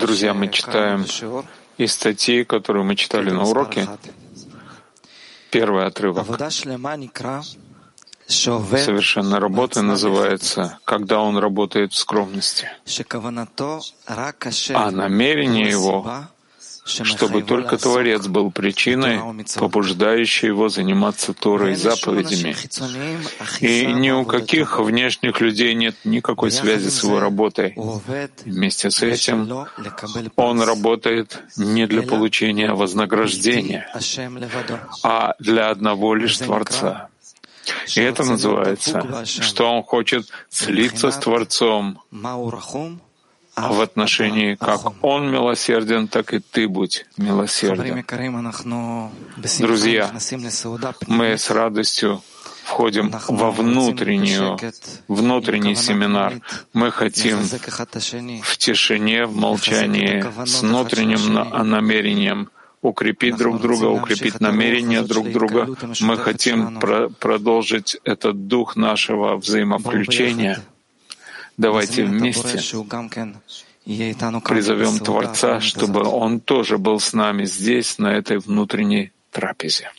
Друзья, мы читаем из статьи, которую мы читали на уроке, первый отрывок. Совершенно работа называется, когда он работает в скромности. А намерение его чтобы только Творец был причиной, побуждающей его заниматься Торой и заповедями. И ни у каких внешних людей нет никакой связи с его работой. Вместе с этим он работает не для получения вознаграждения, а для одного лишь Творца. И это называется, что он хочет слиться с Творцом, в отношении как Он милосерден, так и ты будь милосерден. Друзья, мы с радостью входим во внутреннюю, внутренний семинар. Мы хотим в тишине, в молчании, с внутренним намерением укрепить друг друга, укрепить намерения друг друга. Мы хотим про продолжить этот дух нашего взаимовключения — Давайте вместе призовем Творца, чтобы Он тоже был с нами здесь, на этой внутренней трапезе.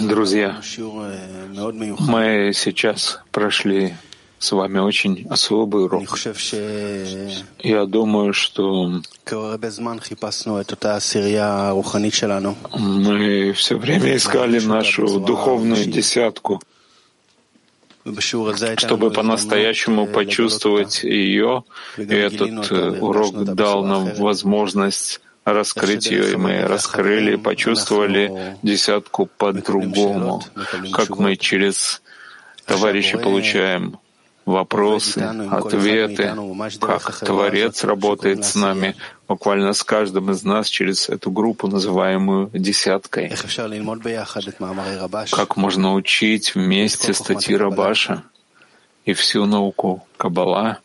Друзья, мы сейчас прошли с вами очень особый урок. Я думаю, что мы все время искали нашу духовную десятку, чтобы по-настоящему почувствовать ее, и этот э, урок дал нам возможность раскрыть ее, и мы раскрыли, почувствовали десятку по-другому, как мы через товарища получаем вопросы, ответы, как Творец работает с нами, буквально с каждым из нас через эту группу, называемую десяткой. Как можно учить вместе статьи Рабаша и всю науку Каббала.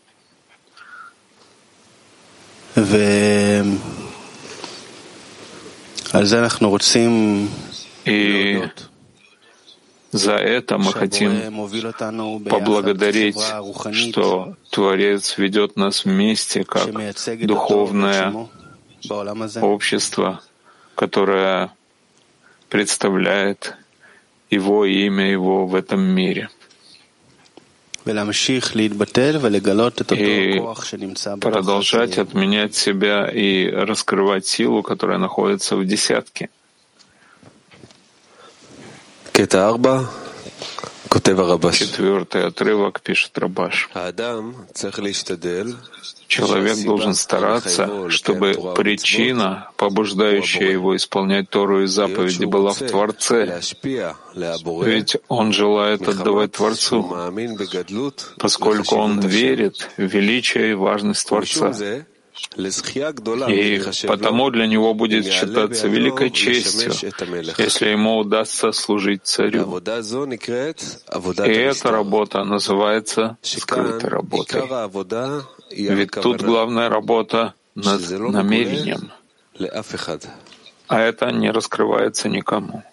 И за это мы хотим поблагодарить, что Творец ведет нас вместе как духовное общество, которое представляет Его имя Его в этом мире. И продолжать отменять себя и раскрывать силу, которая находится в десятке. Четвертый отрывок пишет Рабаш. Человек должен стараться, чтобы причина, побуждающая его исполнять Тору и заповеди, была в Творце. Ведь он желает отдавать Творцу, поскольку он верит в величие и важность Творца. И потому для него будет считаться великой честью, если ему удастся служить царю. И эта работа называется скрытой работой. Ведь тут главная работа над намерением, а это не раскрывается никому.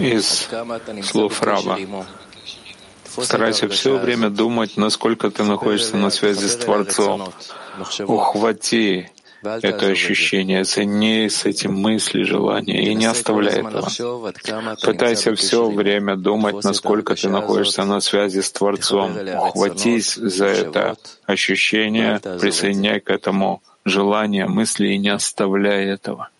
Из слов раба. Старайся все время думать, насколько ты находишься на связи с Творцом. Ухвати это ощущение, оцени с этим мысли, желания и не оставляй этого. Пытайся все время думать, насколько ты находишься на связи с Творцом. Ухватись за это ощущение, присоединяй к этому желание, мысли и не оставляй этого.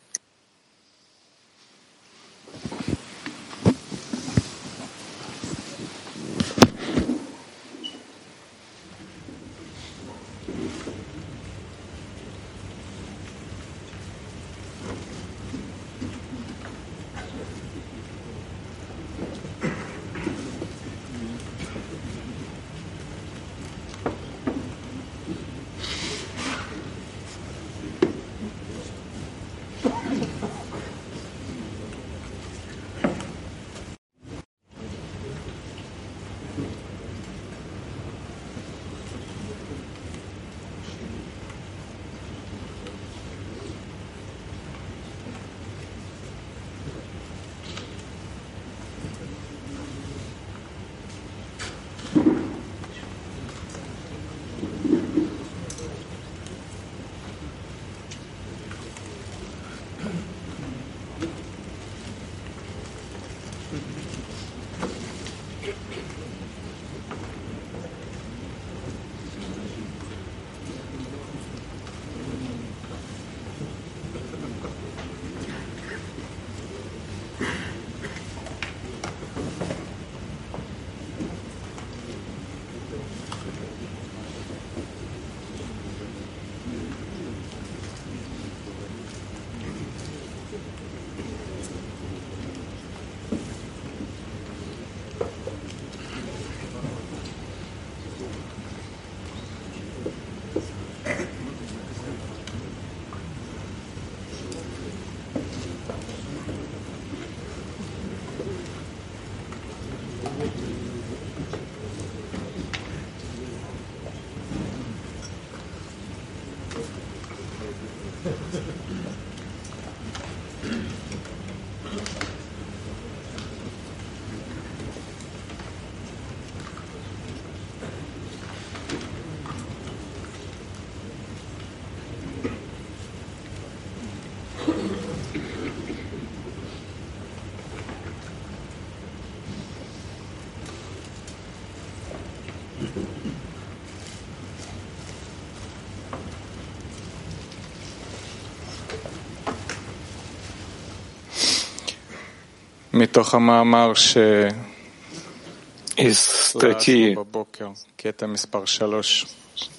Из статьи,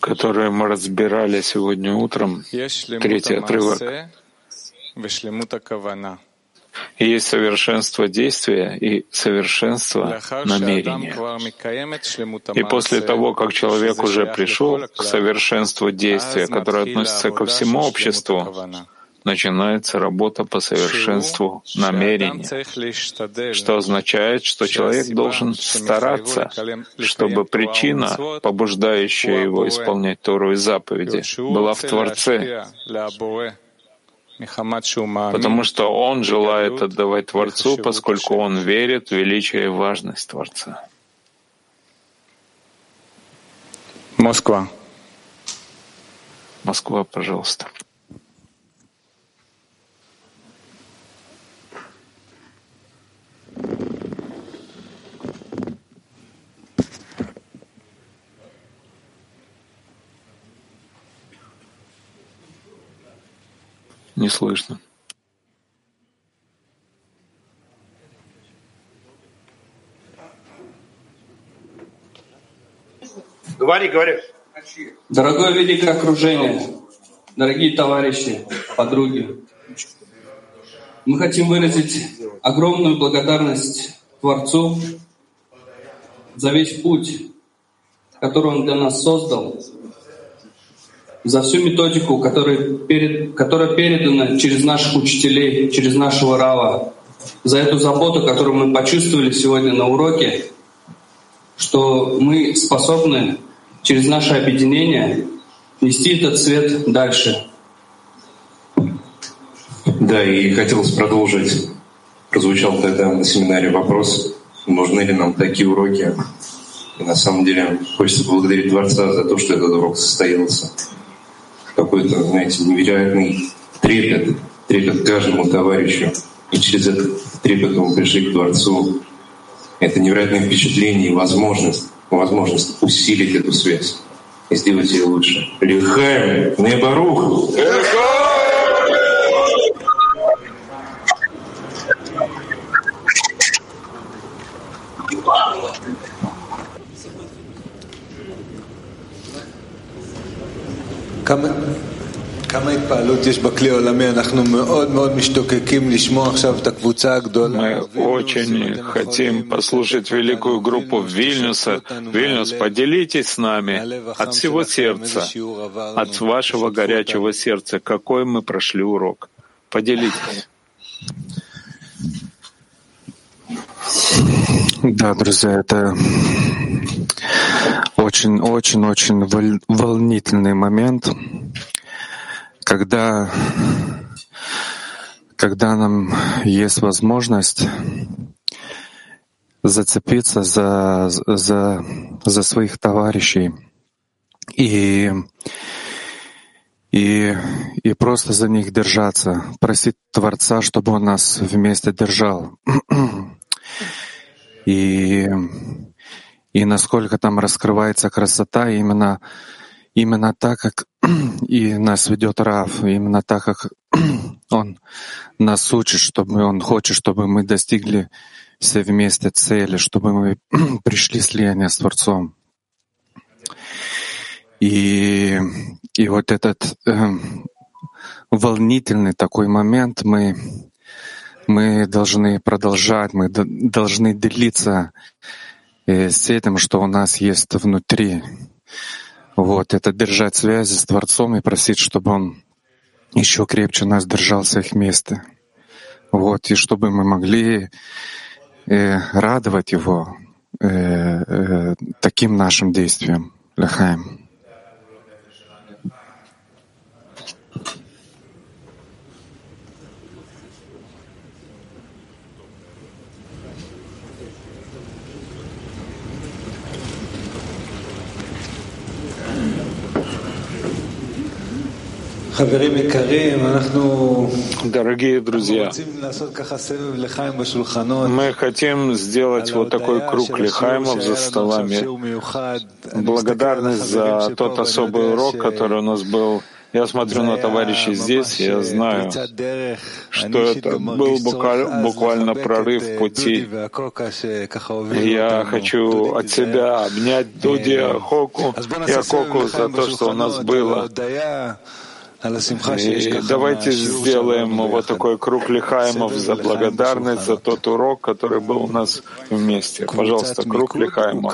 которую мы разбирали сегодня утром, третий отрывок, есть совершенство действия и совершенство намерения. И после того, как человек уже пришел к совершенству действия, которое относится ко всему обществу, начинается работа по совершенству намерения, что означает, что человек должен стараться, чтобы причина, побуждающая его исполнять Тору и заповеди, была в Творце, потому что он желает отдавать Творцу, поскольку он верит в величие и важность Творца. Москва. Москва, пожалуйста. Не слышно. Говори, говори. Дорогое великое окружение, дорогие товарищи, подруги, мы хотим выразить огромную благодарность Творцу за весь путь, который Он для нас создал, за всю методику, которая, перед, которая передана через наших учителей, через нашего Рава, за эту заботу, которую мы почувствовали сегодня на уроке, что мы способны через наше объединение нести этот свет дальше. Да, и хотелось продолжить. Прозвучал тогда на семинаре вопрос, нужны ли нам такие уроки. И на самом деле хочется поблагодарить Творца за то, что этот урок состоялся какой-то, знаете, невероятный трепет, трепет каждому товарищу. И через этот трепет мы пришли к Творцу. Это невероятное впечатление и возможность, возможность усилить эту связь и сделать ее лучше. Лихаем, Небарух! Лихаем! כמה, כמה התפעלות יש בכלי העולמי, אנחנו מאוד מאוד משתוקקים לשמוע עכשיו את הקבוצה הגדולה. Мы очень хотим послушать великую группу Вильнюса. Вильнюс, поделитесь с нами от всего сердца, от вашего горячего сердца, какой мы прошли урок. Поделитесь. Да, друзья, это очень-очень-очень волнительный момент, когда, когда нам есть возможность зацепиться за, за, за своих товарищей и, и, и просто за них держаться, просить Творца, чтобы Он нас вместе держал. И и насколько там раскрывается красота именно, именно так, как и нас ведет Раф, именно так, как он нас учит, чтобы он хочет, чтобы мы достигли все вместе цели, чтобы мы пришли слияние с Творцом. И, и вот этот э, волнительный такой момент мы, мы должны продолжать, мы должны делиться с этим, что у нас есть внутри. Вот, это держать связи с Творцом и просить, чтобы Он еще крепче нас держал с их места. Вот, и чтобы мы могли э, радовать Его э, э, таким нашим действием. Лахаем. Дорогие друзья, мы хотим сделать вот такой круг лихаймов за столами. Благодарность за тот особый урок, который у нас был. Я смотрю на товарищей здесь, я знаю, что это был буквально прорыв пути. Я хочу от себя обнять Дуди, Хоку и Акоку за то, что у нас было. И давайте сделаем вот такой круг лихаймов за благодарность за тот урок, который был у нас вместе. Пожалуйста, круг лихаймов.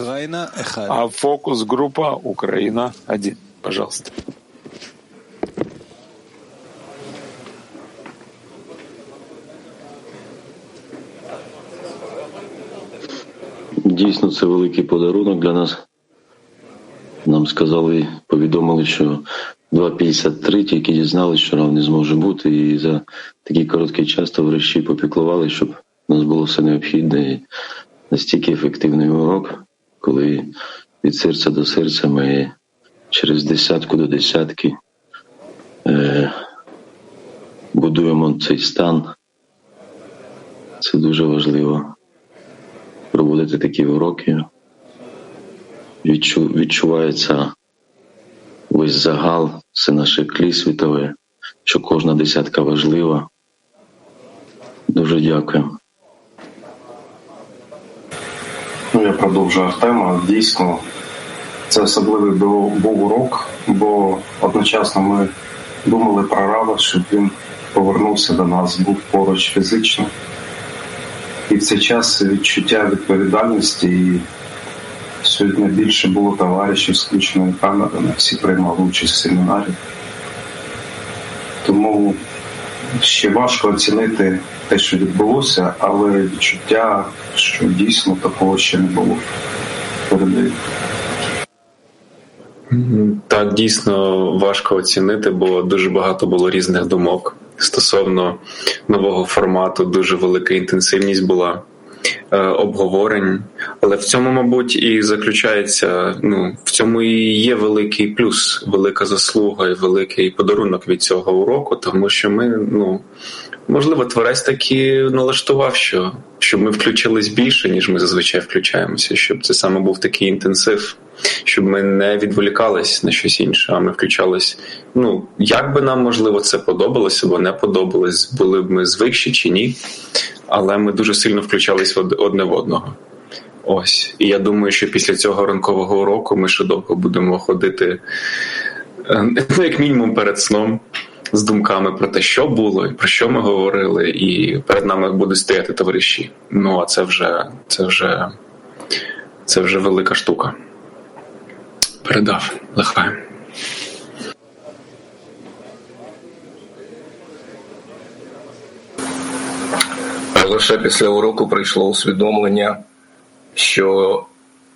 А фокус группа Украина один. Пожалуйста. Дійсно, це великий подарунок для нас. Нам сказали, повідомили, що 2.53 тільки дізналися, що рав не зможе бути, і за такий короткий час товариші попіклували, щоб у нас було все необхідне і настільки ефективний урок, коли від серця до серця ми через десятку до десятки е, будуємо цей стан. Це дуже важливо проводити такі уроки. Відчу, відчувається весь загал, все наше клі світове, що кожна десятка важлива. Дуже дякую. Ну, Я продовжу Артема. Дійсно, це особливий був урок, бо одночасно ми думали про Рава, щоб він повернувся до нас, був поруч фізично. І в цей час відчуття відповідальності і сьогодні більше було товаришів з включеною камерами, всі приймали участь в семінарі. Тому ще важко оцінити те, що відбулося, але відчуття, що дійсно такого ще не було. Передаю. Так, дійсно важко оцінити, бо дуже багато було різних думок стосовно нового формату. Дуже велика інтенсивність була обговорень. Але в цьому, мабуть, і заключається. Ну в цьому і є великий плюс, велика заслуга і великий подарунок від цього уроку, тому що ми ну Можливо, творець таки налаштував, що щоб ми включились більше, ніж ми зазвичай включаємося, щоб це саме був такий інтенсив, щоб ми не відволікались на щось інше, а ми включались. Ну як би нам можливо це подобалося або не подобалось, були б ми звикші чи ні, але ми дуже сильно включались одне в одного. Ось, і я думаю, що після цього ранкового уроку ми ще довго будемо ходити, е, ну як мінімум, перед сном з думками про те, що було, і про що ми говорили, і перед нами будуть стояти товариші. Ну а це вже це вже це вже велика штука. Передав лихай. Лише після уроку прийшло усвідомлення, що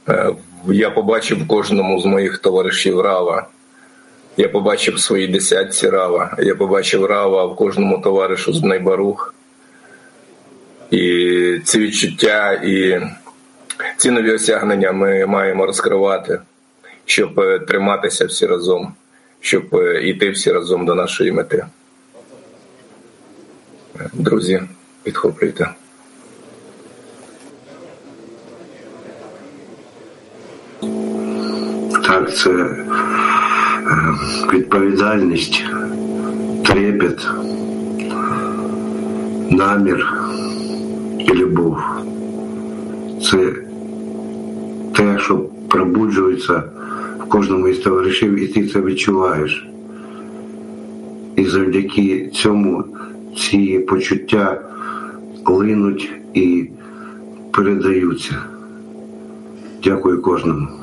е, я побачив кожному з моїх товаришів Рава. Я побачив свої десятці рава. Я побачив рава в кожному товаришу з Найбарух. І ці відчуття і ці нові осягнення ми маємо розкривати, щоб е, триматися всі разом, щоб йти е, всі разом до нашої мети. Друзі, підхоплюйте. Так, це відповідальність, трепет, намір і любов. Це те, що пробуджується в кожному із товаришів, і ти це відчуваєш. І завдяки цьому ці почуття линуть і передаються. Дякую кожному.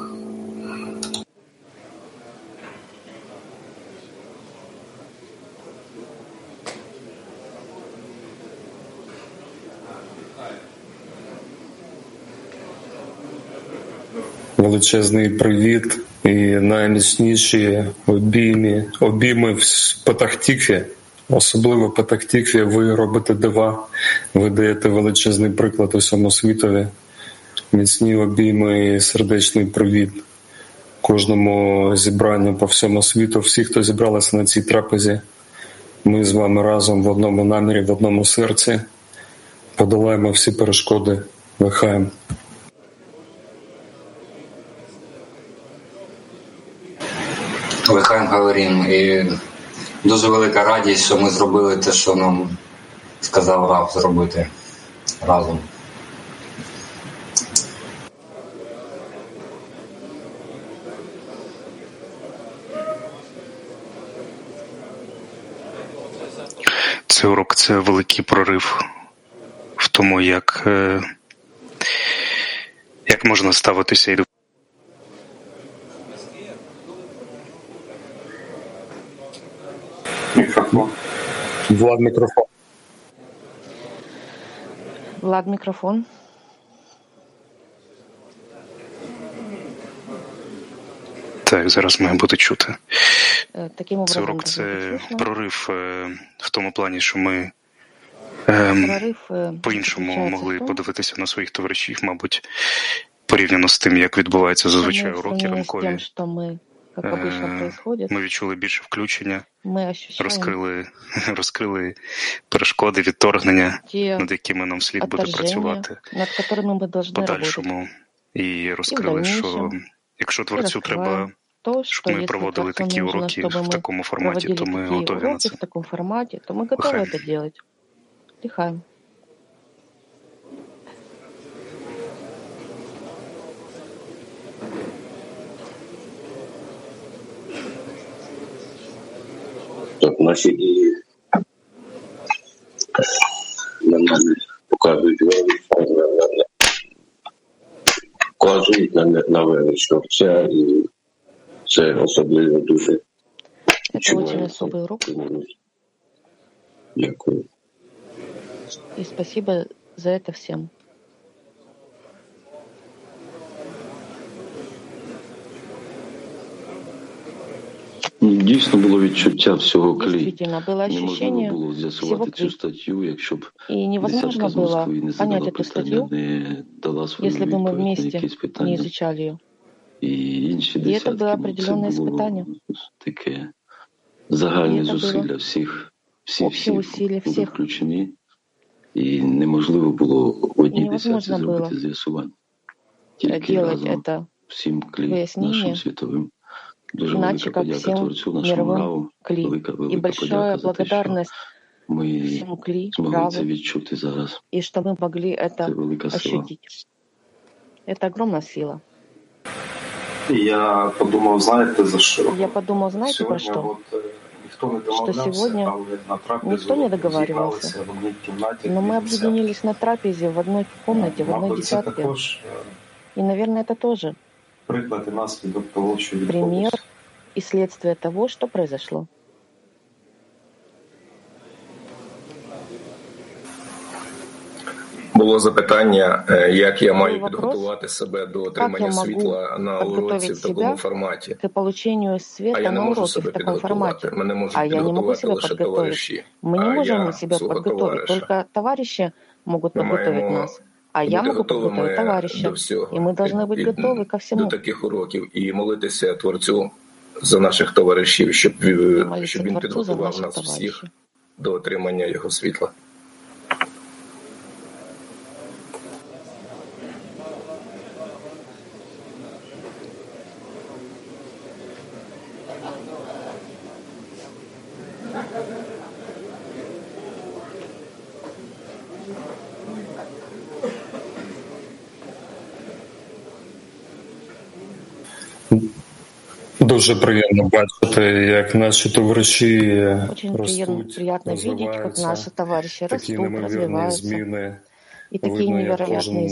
величезний привіт і найміцніші обійми, обійми в Патахтікві. Особливо Патахтікві ви робите дива, ви даєте величезний приклад усьому світові, міцні обійми і сердечний привіт кожному зібранню по всьому світу, всі, хто зібралися на цій трапезі. Ми з вами разом в одному намірі, в одному серці подолаємо всі перешкоди Лихаєм. Лихаєм говорим. І дуже велика радість, що ми зробили те, що нам сказав Рав зробити разом. Цей урок це великий прорив в тому, як, е, як можна ставитися і до. Мікрофон. Влад мікрофон. Влад, мікрофон. Так, зараз має бути чути. Е, Таким Цей образом, урок должно быть це слышно. прорив е, в тому плані, що ми ем, Прорив е, по-іншому заключається могли в том, подивитися на своїх товаришів, мабуть, порівняно з тим, як відбуваються зазвичай мы в уроки сравнении с ранкові. тем, что мы, как обычно Е, происходит, Ми відчули більше включення, мы ощущаем розкрили, розкрили перешкоди, відторгнення, те над якими нам слід буде отторжения, працювати над которыми мы в должны работать. подальшому. І розкрили, що дальнейшем. якщо И творцю треба, раскрываем то, щоб что ми если проводили Творцу такі нужно, уроки чтобы в мы такому форматі, то проводили ми такие готові на уроки це. в таком формате, то мы готовы Лихаем. это делать. Лихаем. Так, наші дії на мене показують велич, вказують на, на велич Творця, і це особливо дуже Это очень відчувається. особый урок. Дякую. И спасибо за это всем. Дійсно було відчуття всього клі. Действительно, было Неможливо ощущение було всего з'ясувати цю клей. статтю, якщо б И невозможно десятка з было Москви не понять задала эту питання, статью, не дала свою если бы мы відповідь на вместе якісь не питання. изучали ее. І інші И это десятки, было ну, це определенное було испытание. таке загальне І це було зусилля всіх, всі, Общее всі усилие були всех. включені, і неможливо було в одній десятці Невозможно зробити было з'ясування. э, Тільки делать разом это всім клі выяснение, нашим світовим. Дуже иначе велика как подяка всем Творцю, нашому мировым раву, кли. велика, И велика большая подяка за те, що благодарность ми всему кли, змогли це праву, відчути зараз. и что мы могли Це это велика сила. ощутить. Это огромная сила. Я подумав, знаєте, за що? Я подумал, знаете про Сьогодні что? от, е, ніхто не Что домовлявся, сегодня але на трапезу никто не договаривался, зібралися в одній кімнаті но мы дві десятки. объединились на трапезе в одной комнате, в одной Мабуть, це десятке. також е, И, наверное, это тоже приклад і наслідок того, що пример відбулося. и следствие того, что произошло. Було запитання, е, як я маю Був вопрос, підготувати себе до Как я отримання могу світла на уроці подготовить в такому себя форматі. к получению А света я не на можу уроке себе в таком підготувати. формате? Мене можуть А я не могу підготувати себя лише подготовить. товариші. Мы не А можем я себя свого подготовить, товариша. только товарищи могут Ми подготовить маємо нас. А я бути могу подготовить готовими товарища. до всього. И мы должны быть І- готовы ко до всему. таких уроків і молитися Творцю за наших товаришів, щоб, е, Молиться щоб він Творцу за підготував наших нас товарищей. всіх до отримання його світла. Дуже приємно бачити, як наші товариші Очень приятно, ростуть, приятно видеть, как розвиваються. наши товарищи Такі растут, неймовірні развиваются. зміни. И такие Видно, як невероятные кожен бачить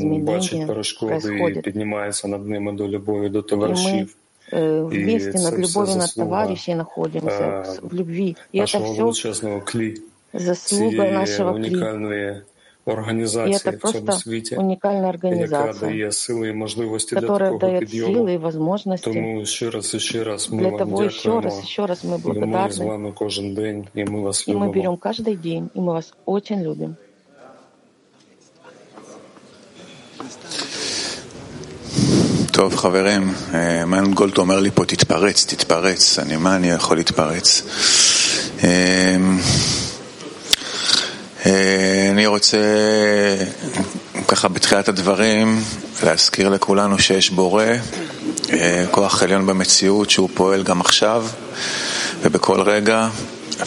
изменения перешкоди і происходят. піднімається над ними до любові до И мы товаришів. э, І вместе це над все любовью над заслуга товарищей находимся, е, в- в любви. И это нашого все величезного клі, заслуга цієї нашего кли. унікальної И організації это в цьому просто світі, уникальная яка организация, дає сили і можливості для которая такого дает підйому. силы и возможности. Тому ще раз і ще раз ми Для вам того еще дякуємо. раз, еще раз мы І ми з благодарны. вами кожен день, і ми вас И мы любимо. берем каждый день, и мы вас очень любим. טוב, חברים, מנט גולט אומר לי פה, תתפרץ, תתפרץ. אני, מה אני יכול להתפרץ? אני רוצה, ככה בתחילת הדברים, להזכיר לכולנו שיש בורא, כוח עליון במציאות שהוא פועל גם עכשיו ובכל רגע,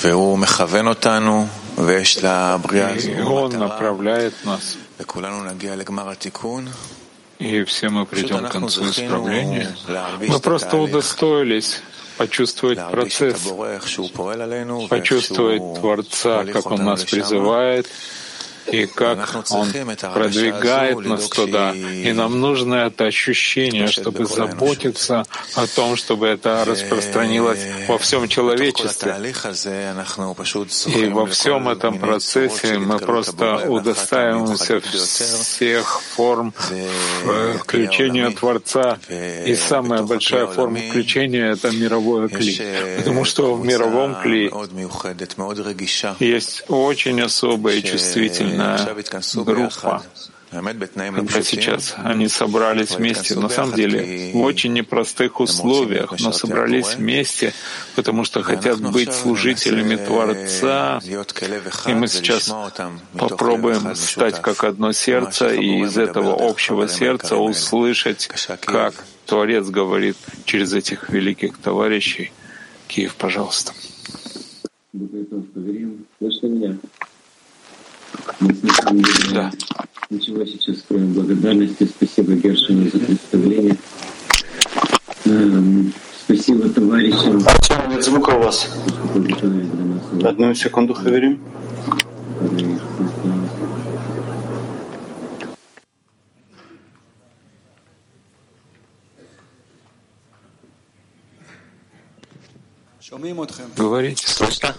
והוא מכוון אותנו, ויש לבריאה הזו מטרה, וכולנו נגיע לגמר התיקון. и все мы придем к концу исправления. Мы просто удостоились почувствовать процесс, почувствовать Творца, как Он нас призывает, и как Он продвигает нас туда. И нам нужно это ощущение, чтобы заботиться о том, чтобы это распространилось во всем человечестве. И во всем этом процессе мы просто удостаиваемся всех форм включения Творца. И самая большая форма включения — это мировое кли. Потому что в мировом кли есть очень особая и чувствительная группа, когда сейчас они собрались вместе, на самом деле в очень непростых условиях, но собрались вместе, потому что хотят быть служителями Творца, и мы сейчас попробуем стать как одно сердце, и из этого общего сердца услышать, как Творец говорит через этих великих товарищей. Киев, пожалуйста. Слышно меня? Мы с самом деле да. ничего сейчас кроме благодарности. Спасибо Гершину за представление. Эм, спасибо товарищам. Артем, нет звука у вас. Одну секунду, Хаверим. Говорите, слышно?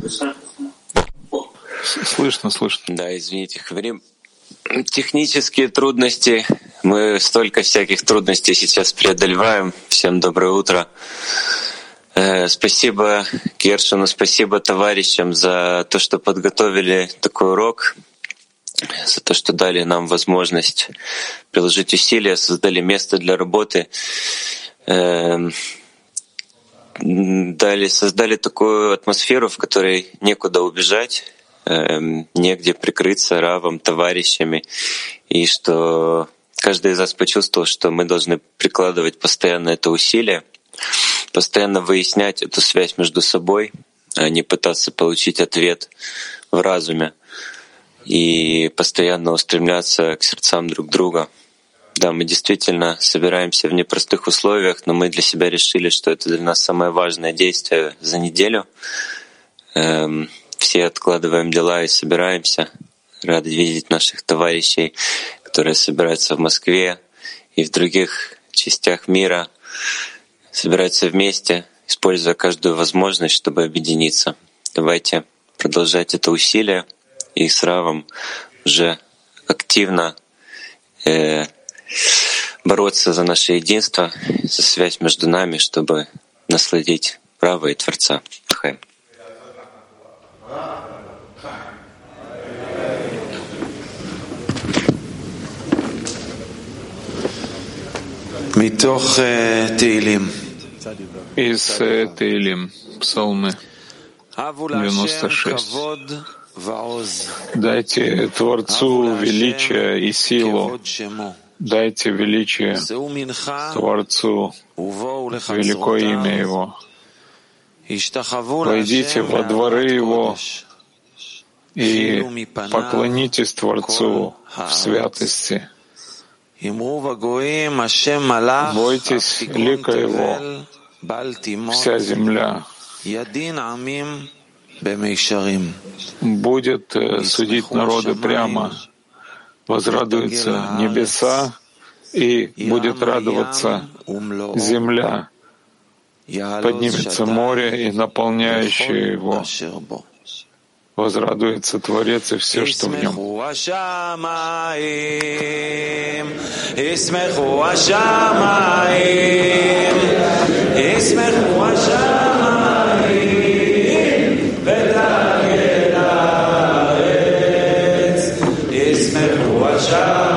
Слышно, слышно. Да, извините, говорим. Технические трудности. Мы столько всяких трудностей сейчас преодолеваем. Всем доброе утро. Э, спасибо Гершину, спасибо товарищам за то, что подготовили такой урок, за то, что дали нам возможность приложить усилия, создали место для работы эм, дали, создали такую атмосферу, в которой некуда убежать, негде прикрыться равом, товарищами, и что каждый из нас почувствовал, что мы должны прикладывать постоянно это усилие, постоянно выяснять эту связь между собой, а не пытаться получить ответ в разуме и постоянно устремляться к сердцам друг друга. Да, мы действительно собираемся в непростых условиях, но мы для себя решили, что это для нас самое важное действие за неделю. Эм, все откладываем дела и собираемся. Рады видеть наших товарищей, которые собираются в Москве и в других частях мира, собираются вместе, используя каждую возможность, чтобы объединиться. Давайте продолжать это усилие и с Равом уже активно э, бороться за наше единство, за связь между нами, чтобы насладить право и Творца. Хай. Из Тейлим, Псалмы 96. Дайте Творцу величие и силу, дайте величие Творцу, великое имя Его. Войдите во дворы Его и поклонитесь Творцу в святости. Бойтесь лика Его, вся земля. Будет э, судить народы прямо, возрадуются небеса, и будет радоваться земля поднимется море и наполняющее его. Возрадуется Творец и все, что в нем. Shabbat.